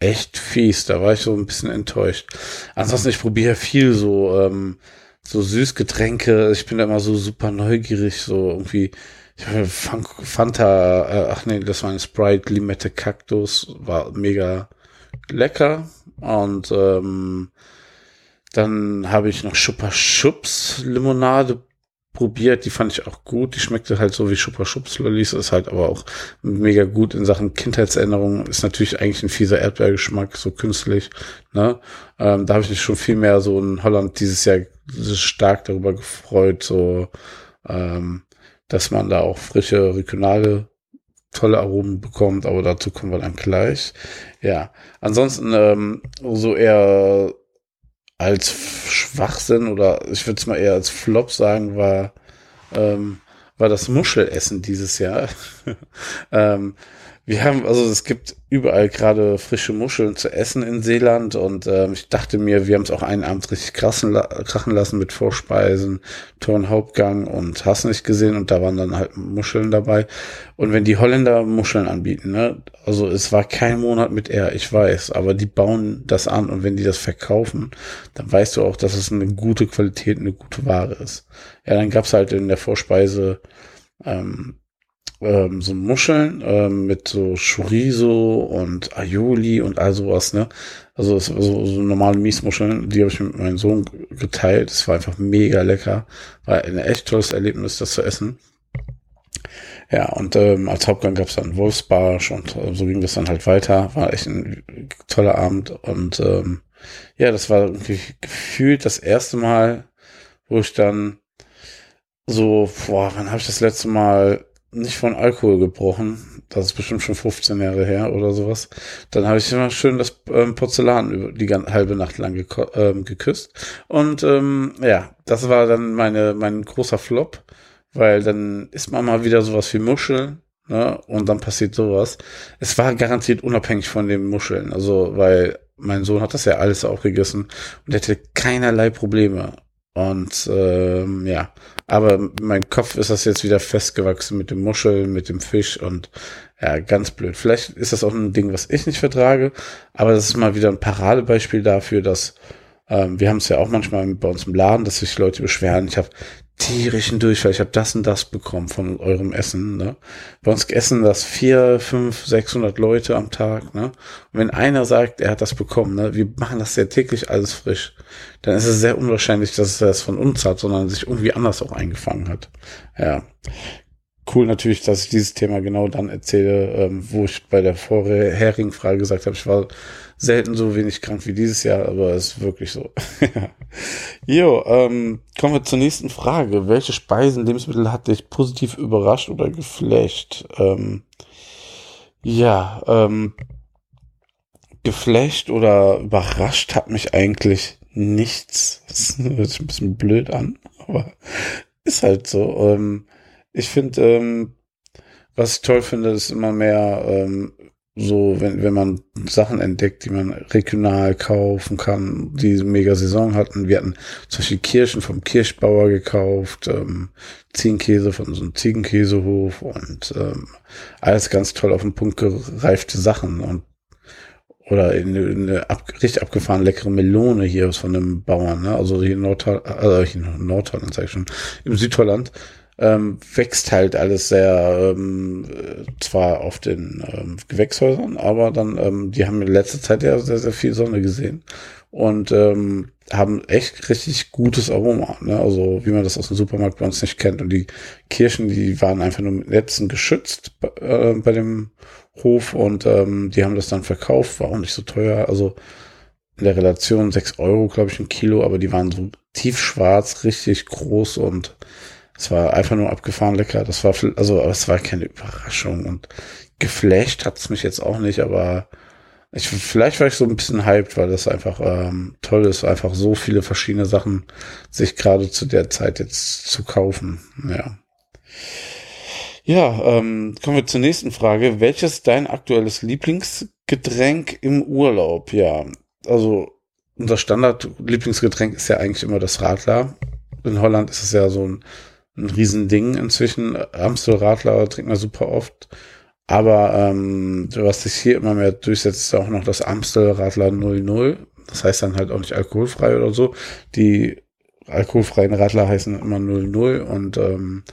Speaker 2: echt fies. Da war ich so ein bisschen enttäuscht. Ansonsten, ich probiere viel so, ähm, so Süßgetränke. Ich bin da immer so super neugierig, so irgendwie Fanta, äh, ach nee, das war ein Sprite Limette Cactus, war mega lecker. Und ähm, dann habe ich noch Schupper Schubs Limonade probiert, die fand ich auch gut. Die schmeckte halt so wie Schupper Schubs Lollis, ist halt aber auch mega gut in Sachen Kindheitserinnerungen. Ist natürlich eigentlich ein fieser Erdbeergeschmack, so künstlich. Ne? Ähm, da habe ich mich schon viel mehr so in Holland dieses Jahr stark darüber gefreut, so ähm, dass man da auch frische, regionale, tolle Aromen bekommt, aber dazu kommen wir dann gleich. Ja, ansonsten ähm, so eher als Schwachsinn oder ich würde es mal eher als Flop sagen, war, ähm, war das Muschelessen dieses Jahr. ähm, wir haben, also es gibt überall gerade frische Muscheln zu essen in Seeland und ähm, ich dachte mir, wir haben es auch einen Abend richtig krassen, krachen lassen mit Vorspeisen, tollen Hauptgang und hast nicht gesehen und da waren dann halt Muscheln dabei. Und wenn die Holländer Muscheln anbieten, ne, also es war kein Monat mit R, ich weiß, aber die bauen das an und wenn die das verkaufen, dann weißt du auch, dass es eine gute Qualität, eine gute Ware ist. Ja, dann gab's halt in der Vorspeise ähm, ähm, so Muscheln ähm, mit so Chorizo und Aioli und all sowas, ne? Also so, so normale Miesmuscheln, die habe ich mit meinem Sohn geteilt. Es war einfach mega lecker. War ein echt tolles Erlebnis, das zu essen. Ja, und ähm, als Hauptgang gab es dann Wolfsbarsch und äh, so ging das dann halt weiter. War echt ein toller Abend. Und ähm, ja, das war irgendwie gefühlt das erste Mal, wo ich dann so, boah, wann habe ich das letzte Mal nicht von Alkohol gebrochen. Das ist bestimmt schon 15 Jahre her oder sowas. Dann habe ich immer schön das ähm, Porzellan über die ganze, halbe Nacht lang ähm, geküsst. Und ähm, ja, das war dann meine mein großer Flop, weil dann isst man mal wieder sowas wie Muscheln. Ne? Und dann passiert sowas. Es war garantiert unabhängig von den Muscheln. Also, weil mein Sohn hat das ja alles auch gegessen und hätte keinerlei Probleme. Und ähm, ja, aber mein Kopf ist das jetzt wieder festgewachsen mit dem Muschel, mit dem Fisch und ja, ganz blöd. Vielleicht ist das auch ein Ding, was ich nicht vertrage, aber das ist mal wieder ein Paradebeispiel dafür, dass ähm, wir haben es ja auch manchmal bei uns im Laden, dass sich Leute beschweren. Ich habe tierischen Durchfall. Ich habe das und das bekommen von eurem Essen. Ne? Bei uns essen das vier, fünf, sechshundert Leute am Tag. Ne? Und wenn einer sagt, er hat das bekommen, ne? wir machen das ja täglich alles frisch, dann ist es sehr unwahrscheinlich, dass er das von uns hat, sondern sich irgendwie anders auch eingefangen hat. Ja, cool natürlich, dass ich dieses Thema genau dann erzähle, ähm, wo ich bei der vorherigen Frage gesagt habe, ich war selten so wenig krank wie dieses Jahr, aber es ist wirklich so. jo, ähm, kommen wir zur nächsten Frage. Welche Speisen, Lebensmittel hat dich positiv überrascht oder geflasht? Ähm, ja, ähm, geflasht oder überrascht hat mich eigentlich nichts. Das hört sich ein bisschen blöd an, aber ist halt so. Ähm, ich finde, ähm, was ich toll finde, ist immer mehr ähm, so, wenn, wenn man Sachen entdeckt, die man regional kaufen kann, die mega Saison hatten. Wir hatten zum Beispiel Kirschen vom Kirschbauer gekauft, ähm, Ziegenkäse von so einem Ziegenkäsehof und ähm, alles ganz toll auf den Punkt gereifte Sachen und oder in eine, eine ab, richtig abgefahren leckere Melone hier von einem Bauern, ne? also hier in Nordholland, also hier in Nordholland, sag ich schon, im Südholland ähm, wächst halt alles sehr, ähm, zwar auf den ähm, Gewächshäusern, aber dann, ähm, die haben in letzter Zeit ja sehr, sehr viel Sonne gesehen und ähm, haben echt richtig gutes Aroma, ne? also wie man das aus dem Supermarkt bei uns nicht kennt. Und die Kirschen, die waren einfach nur mit Netzen geschützt äh, bei dem Hof und ähm, die haben das dann verkauft, war auch nicht so teuer, also in der Relation sechs Euro, glaube ich, ein Kilo, aber die waren so tiefschwarz, richtig groß und es war einfach nur abgefahren lecker. Das war, also, es war keine Überraschung und geflasht hat's mich jetzt auch nicht, aber ich, vielleicht war ich so ein bisschen hyped, weil das einfach ähm, toll ist, einfach so viele verschiedene Sachen sich gerade zu der Zeit jetzt zu kaufen. Ja. Ja, ähm, kommen wir zur nächsten Frage. Welches dein aktuelles Lieblingsgetränk im Urlaub? Ja, also unser Standard-Lieblingsgetränk ist ja eigentlich immer das Radler. In Holland ist es ja so ein ein Riesending inzwischen. Amstel-Radler trinkt man super oft. Aber ähm, was sich hier immer mehr durchsetzt, ist auch noch das Amstel-Radler 00. Das heißt dann halt auch nicht alkoholfrei oder so. Die alkoholfreien Radler heißen immer 00 und ähm,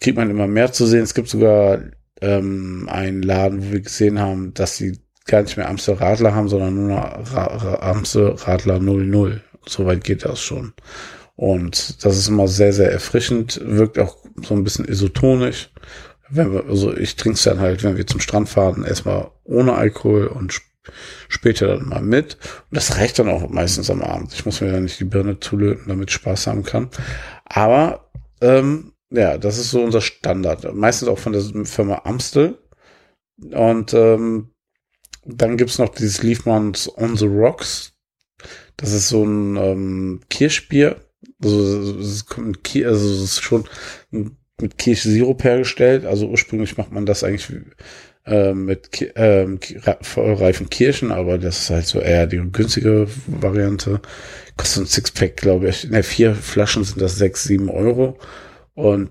Speaker 2: kriegt man immer mehr zu sehen. Es gibt sogar ähm, einen Laden, wo wir gesehen haben, dass sie gar nicht mehr Amstel Radler haben, sondern nur noch Ra Amstel Radler 00. Soweit geht das schon. Und das ist immer sehr, sehr erfrischend, wirkt auch so ein bisschen isotonisch. Wenn wir, also ich trinke es dann halt, wenn wir zum Strand fahren, erstmal ohne Alkohol und sp später dann mal mit. Und das reicht dann auch meistens am Abend. Ich muss mir ja nicht die Birne zulöten, damit ich Spaß haben kann. Aber ähm, ja, das ist so unser Standard. Meistens auch von der Firma Amstel. Und ähm, dann gibt's noch dieses Liefmanns On the Rocks. Das ist so ein ähm, Kirschbier also es ist, also es ist schon mit Kirschsirup hergestellt. Also ursprünglich macht man das eigentlich äh, mit ähm, vollreifen Kirschen, aber das ist halt so eher die günstige Variante. Kostet ein Sixpack, glaube ich. Ne, vier Flaschen sind das sechs, sieben Euro. Und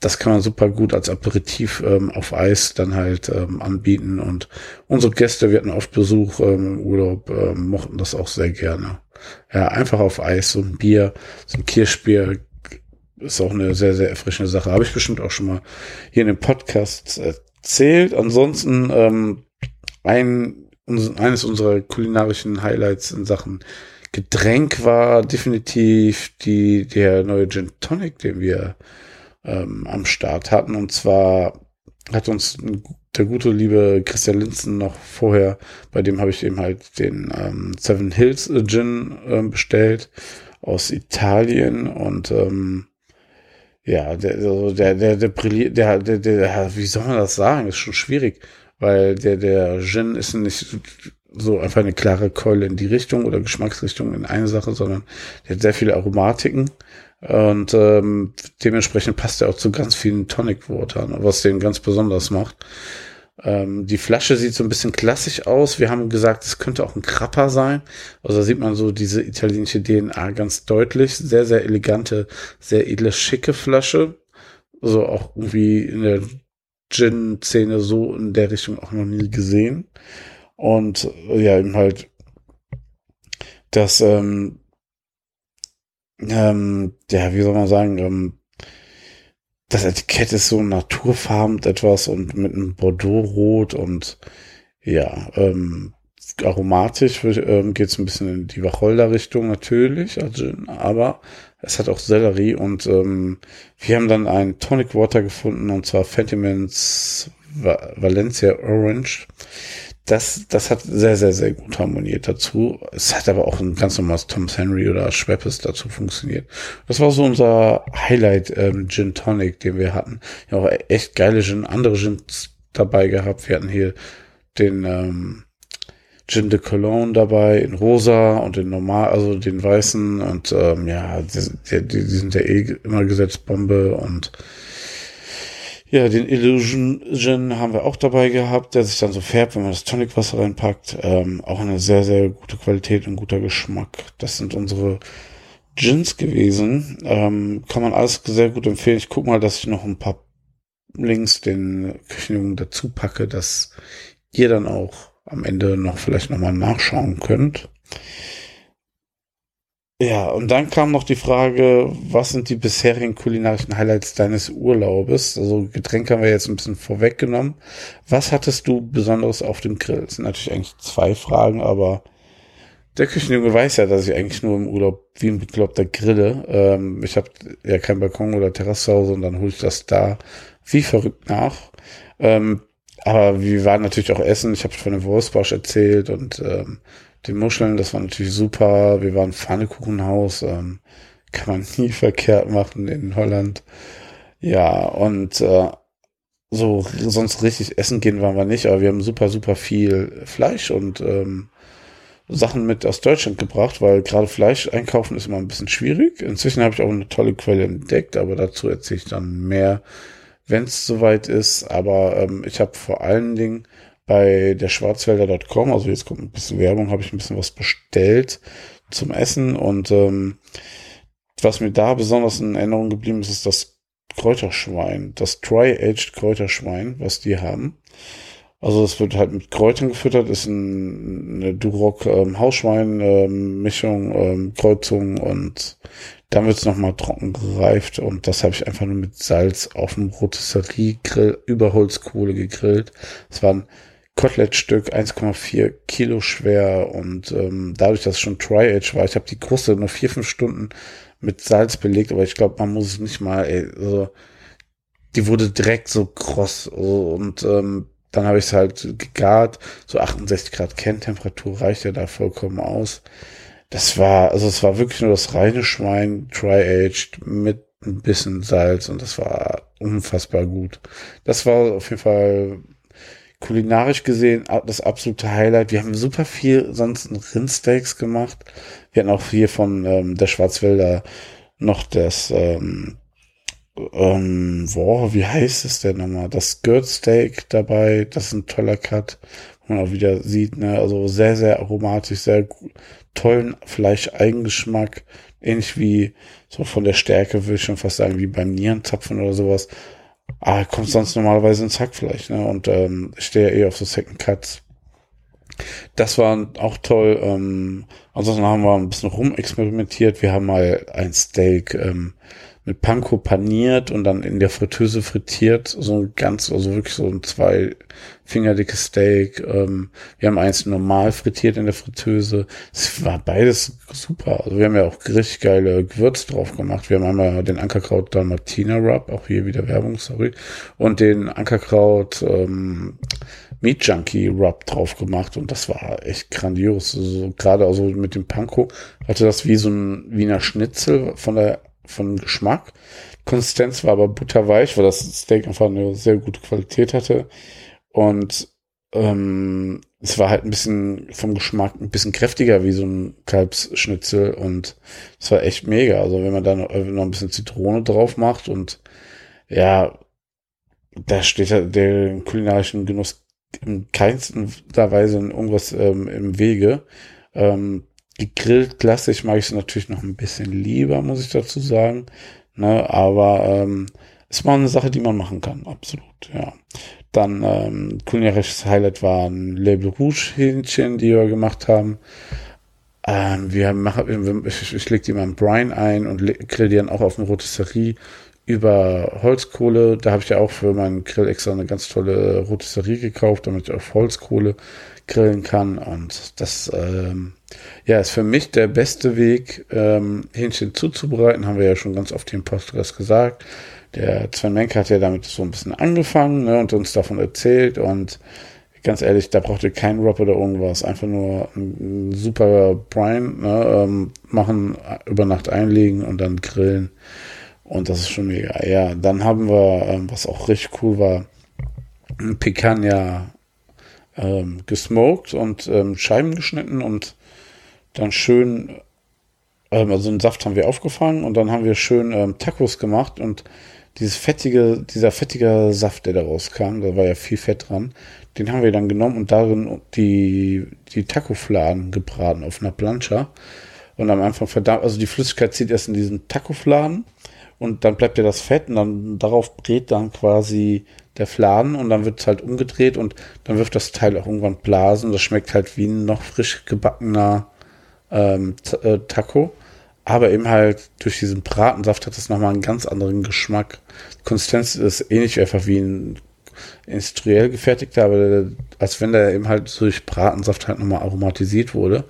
Speaker 2: das kann man super gut als Aperitif ähm, auf Eis dann halt ähm, anbieten. Und unsere Gäste, wir hatten oft Besuch ähm, im Urlaub, ähm, mochten das auch sehr gerne. Ja, einfach auf Eis, so ein Bier, so ein Kirschbier ist auch eine sehr, sehr erfrischende Sache. Habe ich bestimmt auch schon mal hier in dem Podcast erzählt. Ansonsten ähm, ein, eines unserer kulinarischen Highlights in Sachen Getränk war definitiv die, der neue Gin Tonic, den wir ähm, am Start hatten. Und zwar hat uns der gute liebe Christian Linzen noch vorher, bei dem habe ich eben halt den ähm, Seven Hills Gin ähm, bestellt aus Italien und ähm, ja, der, also der, der, der brilliert, der, der, der, wie soll man das sagen? Ist schon schwierig, weil der, der Gin ist nicht so einfach eine klare Keule in die Richtung oder Geschmacksrichtung in eine Sache, sondern der hat sehr viele Aromatiken und ähm, dementsprechend passt er auch zu ganz vielen Tonic Watern, was den ganz besonders macht. Ähm, die Flasche sieht so ein bisschen klassisch aus. Wir haben gesagt, es könnte auch ein Krapper sein. Also da sieht man so diese italienische DNA ganz deutlich. Sehr, sehr elegante, sehr edle, schicke Flasche. So also auch irgendwie in der Gin-Szene so in der Richtung auch noch nie gesehen. Und ja, eben halt das ähm, ähm, ja, wie soll man sagen, ähm, das Etikett ist so naturfarben etwas und mit einem Bordeaux-Rot und ja, ähm, aromatisch ähm, geht es ein bisschen in die Wacholder-Richtung natürlich, also, aber es hat auch Sellerie und ähm, wir haben dann einen Tonic Water gefunden und zwar Fentimans Valencia Orange. Das, das hat sehr, sehr, sehr gut harmoniert dazu. Es hat aber auch ein ganz normales Thomas Henry oder Schweppes dazu funktioniert. Das war so unser Highlight ähm, Gin Tonic, den wir hatten. Ja, auch echt geile Gin, andere Gins dabei gehabt. Wir hatten hier den ähm, Gin de Cologne dabei in rosa und in normal, also den weißen und ähm, ja, die, die, die sind ja eh immer gesetzt Bombe und ja, den Illusion Gin haben wir auch dabei gehabt, der sich dann so färbt, wenn man das Tonicwasser reinpackt. Ähm, auch eine sehr, sehr gute Qualität und guter Geschmack. Das sind unsere Gins gewesen. Ähm, kann man alles sehr gut empfehlen. Ich guck mal, dass ich noch ein paar Links den Küchenjungen dazu packe, dass ihr dann auch am Ende noch vielleicht nochmal nachschauen könnt. Ja, und dann kam noch die Frage, was sind die bisherigen kulinarischen Highlights deines Urlaubes? Also Getränke haben wir jetzt ein bisschen vorweggenommen. Was hattest du besonders auf dem Grill? Das sind natürlich eigentlich zwei Fragen, aber der Küchenjunge weiß ja, dass ich eigentlich nur im Urlaub wie ein bekloppter grille. Ähm, ich habe ja keinen Balkon oder Terrasse Hause und dann hole ich das da wie verrückt nach. Ähm, aber wir waren natürlich auch essen. Ich habe von dem Wurstbarsch erzählt und ähm, die Muscheln, das war natürlich super. Wir waren Pfannekuchenhaus, ähm, kann man nie verkehrt machen in Holland. Ja, und äh, so sonst richtig essen gehen waren wir nicht, aber wir haben super, super viel Fleisch und ähm, Sachen mit aus Deutschland gebracht, weil gerade Fleisch einkaufen ist immer ein bisschen schwierig. Inzwischen habe ich auch eine tolle Quelle entdeckt, aber dazu erzähle ich dann mehr, wenn es soweit ist. Aber ähm, ich habe vor allen Dingen bei der Schwarzwälder.com, also jetzt kommt ein bisschen Werbung, habe ich ein bisschen was bestellt zum Essen und ähm, was mir da besonders in Erinnerung geblieben ist, ist das Kräuterschwein, das Dry-Aged Kräuterschwein, was die haben. Also es wird halt mit Kräutern gefüttert, ist ein, eine Duroc ähm, Hausschwein ähm, Mischung, ähm, Kreuzung und dann wird es nochmal trocken gereift und das habe ich einfach nur mit Salz auf dem Rotisserie-Grill über Holzkohle gegrillt. Es waren Kotelettstück, 1,4 Kilo schwer und ähm, dadurch, dass es schon Tri-Age war, ich habe die Kruste nur vier, fünf Stunden mit Salz belegt, aber ich glaube, man muss es nicht mal, ey, also, die wurde direkt so kross so, und ähm, dann habe ich es halt gegart, so 68 Grad Kerntemperatur reicht ja da vollkommen aus. Das war, also es war wirklich nur das reine Schwein, dry-aged, mit ein bisschen Salz und das war unfassbar gut. Das war auf jeden Fall kulinarisch gesehen das absolute Highlight. Wir haben super viel sonst Rindsteaks gemacht. Wir hatten auch hier von ähm, der Schwarzwälder noch das, ähm, ähm, boah, wie heißt es denn nochmal? Das Skirt Steak dabei. Das ist ein toller Cut, wo man auch wieder sieht, ne? Also sehr, sehr aromatisch, sehr tollen Fleischeigengeschmack. Ähnlich wie so von der Stärke, würde ich schon fast sagen, wie beim Nierenzapfen oder sowas. Ah, kommt sonst normalerweise ins Hackfleisch, ne? Und ähm, ich stehe ja eh auf so Second Cuts. Das war auch toll. Ähm, ansonsten haben wir ein bisschen rumexperimentiert. Wir haben mal ein Steak ähm, mit Panko paniert und dann in der Fritteuse frittiert. So ein ganz, also wirklich so ein zwei Finger dickes Steak. Ähm, wir haben eins normal frittiert in der Fritteuse. Es war beides super. Also wir haben ja auch richtig geile Gewürze drauf gemacht. Wir haben einmal den Ankerkraut Dalmatina Rub, auch hier wieder Werbung, sorry. Und den Ankerkraut ähm, Meat Junkie Rub drauf gemacht und das war echt grandios. Also gerade also mit dem Panko hatte das wie so ein Wiener Schnitzel von der von Geschmack. Konsistenz war aber butterweich, weil das Steak einfach eine sehr gute Qualität hatte. Und ähm, es war halt ein bisschen vom Geschmack ein bisschen kräftiger wie so ein Kalbsschnitzel und es war echt mega. Also wenn man da noch, noch ein bisschen Zitrone drauf macht und ja, da steht ja der kulinarischen Genuss in keinster Weise irgendwas ähm, im Wege. Ähm, gegrillt klassisch mag ich es natürlich noch ein bisschen lieber, muss ich dazu sagen. Ne, aber ähm, ist mal eine Sache, die man machen kann, absolut, ja. Dann ähm, kulinarisches Highlight waren Label Rouge Hähnchen, die wir gemacht haben. Ähm, wir machen, ich, ich lege die mal in Brine ein und grill die dann auch auf dem Rotisserie über Holzkohle. Da habe ich ja auch für meinen Grill extra eine ganz tolle Rotisserie gekauft, damit ich auf Holzkohle grillen kann. Und das ähm, ja, ist für mich der beste Weg, ähm, Hähnchen zuzubereiten. Haben wir ja schon ganz oft hier im Podcast gesagt. Der Sven Menke hat ja damit so ein bisschen angefangen ne, und uns davon erzählt. Und ganz ehrlich, da braucht ihr keinen Rob oder irgendwas. Einfach nur ein, super Brine ne, ähm, machen, über Nacht einlegen und dann grillen. Und das ist schon mega. Ja, dann haben wir, ähm, was auch richtig cool war, ein Picanha ähm, gesmoked und ähm, Scheiben geschnitten und dann schön, ähm, also einen Saft haben wir aufgefangen und dann haben wir schön ähm, Tacos gemacht und dieses fettige, dieser fettige Saft, der da rauskam, da war ja viel Fett dran, den haben wir dann genommen und darin die, die Tacofladen gebraten auf einer Plancha. Und am Anfang verdammt, also die Flüssigkeit zieht erst in diesen Tacofladen und dann bleibt ja das Fett und dann darauf brät dann quasi der Fladen und dann wird es halt umgedreht und dann wirft das Teil auch irgendwann Blasen. Das schmeckt halt wie ein noch frisch gebackener ähm, äh, Taco. Aber eben halt durch diesen Bratensaft hat es nochmal einen ganz anderen Geschmack. Die Konsistenz ist ähnlich einfach wie ein industriell gefertigter, aber als wenn der eben halt durch Bratensaft halt nochmal aromatisiert wurde.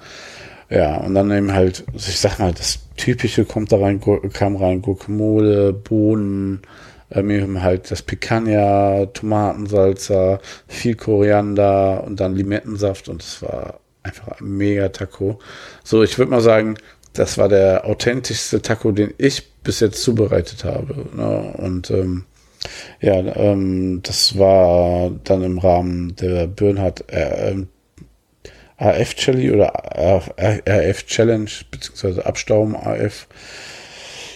Speaker 2: Ja, und dann eben halt, also ich sag mal, das Typische kommt da rein, kam rein, Guacamole, Bohnen, ähm, eben halt das Picanha, Tomatensalzer, viel Koriander und dann Limettensaft und es war einfach ein mega Taco. So, ich würde mal sagen, das war der authentischste Taco, den ich bis jetzt zubereitet habe. Ne? Und ähm, ja, ähm, das war dann im Rahmen der Bernhard äh, ähm, AF Challenge oder RF Challenge, beziehungsweise Abstauben AF.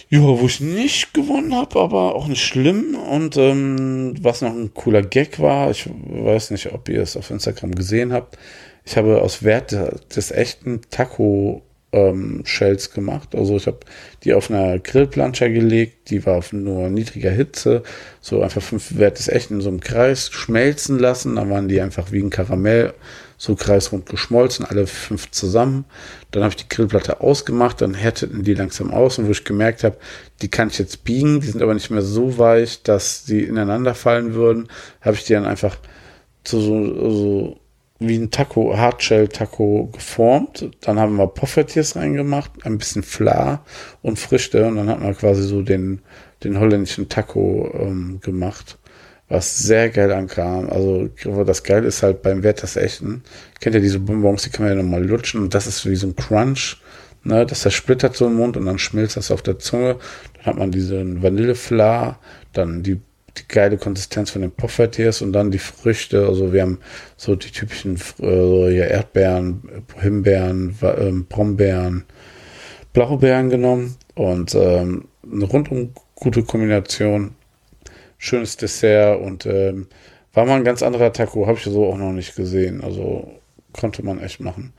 Speaker 2: Ja, wo ich nicht gewonnen habe, aber auch nicht schlimm. Und ähm, was noch ein cooler Gag war, ich weiß nicht, ob ihr es auf Instagram gesehen habt. Ich habe aus Wert des echten Taco ähm, Shells gemacht. Also ich habe die auf einer Grillplanscher gelegt, die war auf nur niedriger Hitze, so einfach fünf Wert des Echten in so einem Kreis schmelzen lassen. Dann waren die einfach wie ein Karamell so kreisrund geschmolzen, alle fünf zusammen. Dann habe ich die Grillplatte ausgemacht, dann härteten die langsam aus und wo ich gemerkt habe, die kann ich jetzt biegen, die sind aber nicht mehr so weich, dass die ineinander fallen würden, habe ich die dann einfach zu so, so wie ein Taco, Hardshell-Taco geformt. Dann haben wir Poffertiers reingemacht, ein bisschen Fla und Früchte und dann hat man quasi so den, den holländischen Taco ähm, gemacht, was sehr geil ankam. Also das Geile ist halt beim Wert des Echten. Kennt ihr diese Bonbons, die kann man ja nochmal lutschen und das ist wie so ein Crunch. Ne, das zersplittert so im Mund und dann schmilzt das auf der Zunge. Dann hat man diesen Vanillefla, dann die die geile Konsistenz von den Poffertiers und dann die Früchte. Also wir haben so die typischen äh, Erdbeeren, Himbeeren, ähm, Brombeeren, Blaubeeren genommen und ähm, eine rundum gute Kombination. Schönes Dessert und ähm, war mal ein ganz anderer Taco, habe ich so auch noch nicht gesehen. Also konnte man echt machen.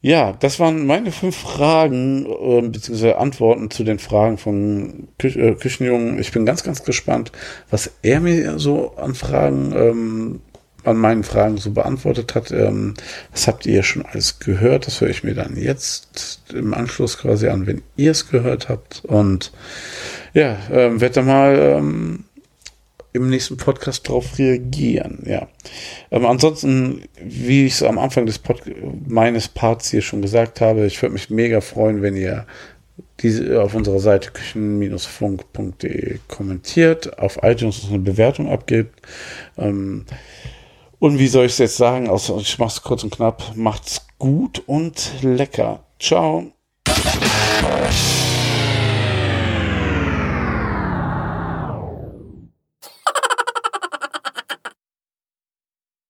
Speaker 2: Ja, das waren meine fünf Fragen äh, bzw. Antworten zu den Fragen von Kü äh, Küchenjungen. Ich bin ganz, ganz gespannt, was er mir so an Fragen, ähm, an meinen Fragen so beantwortet hat. Ähm, das habt ihr schon alles gehört. Das höre ich mir dann jetzt im Anschluss quasi an, wenn ihr es gehört habt. Und ja, ähm, werde mal ähm, im nächsten Podcast darauf reagieren. Ja. Ähm, ansonsten, wie ich es am Anfang des Pod meines Parts hier schon gesagt habe, ich würde mich mega freuen, wenn ihr diese auf unserer Seite küchen-funk.de kommentiert, auf iTunes eine Bewertung abgibt. Ähm, und wie soll ich es jetzt sagen? Also ich mache es kurz und knapp. Macht's gut und lecker. Ciao.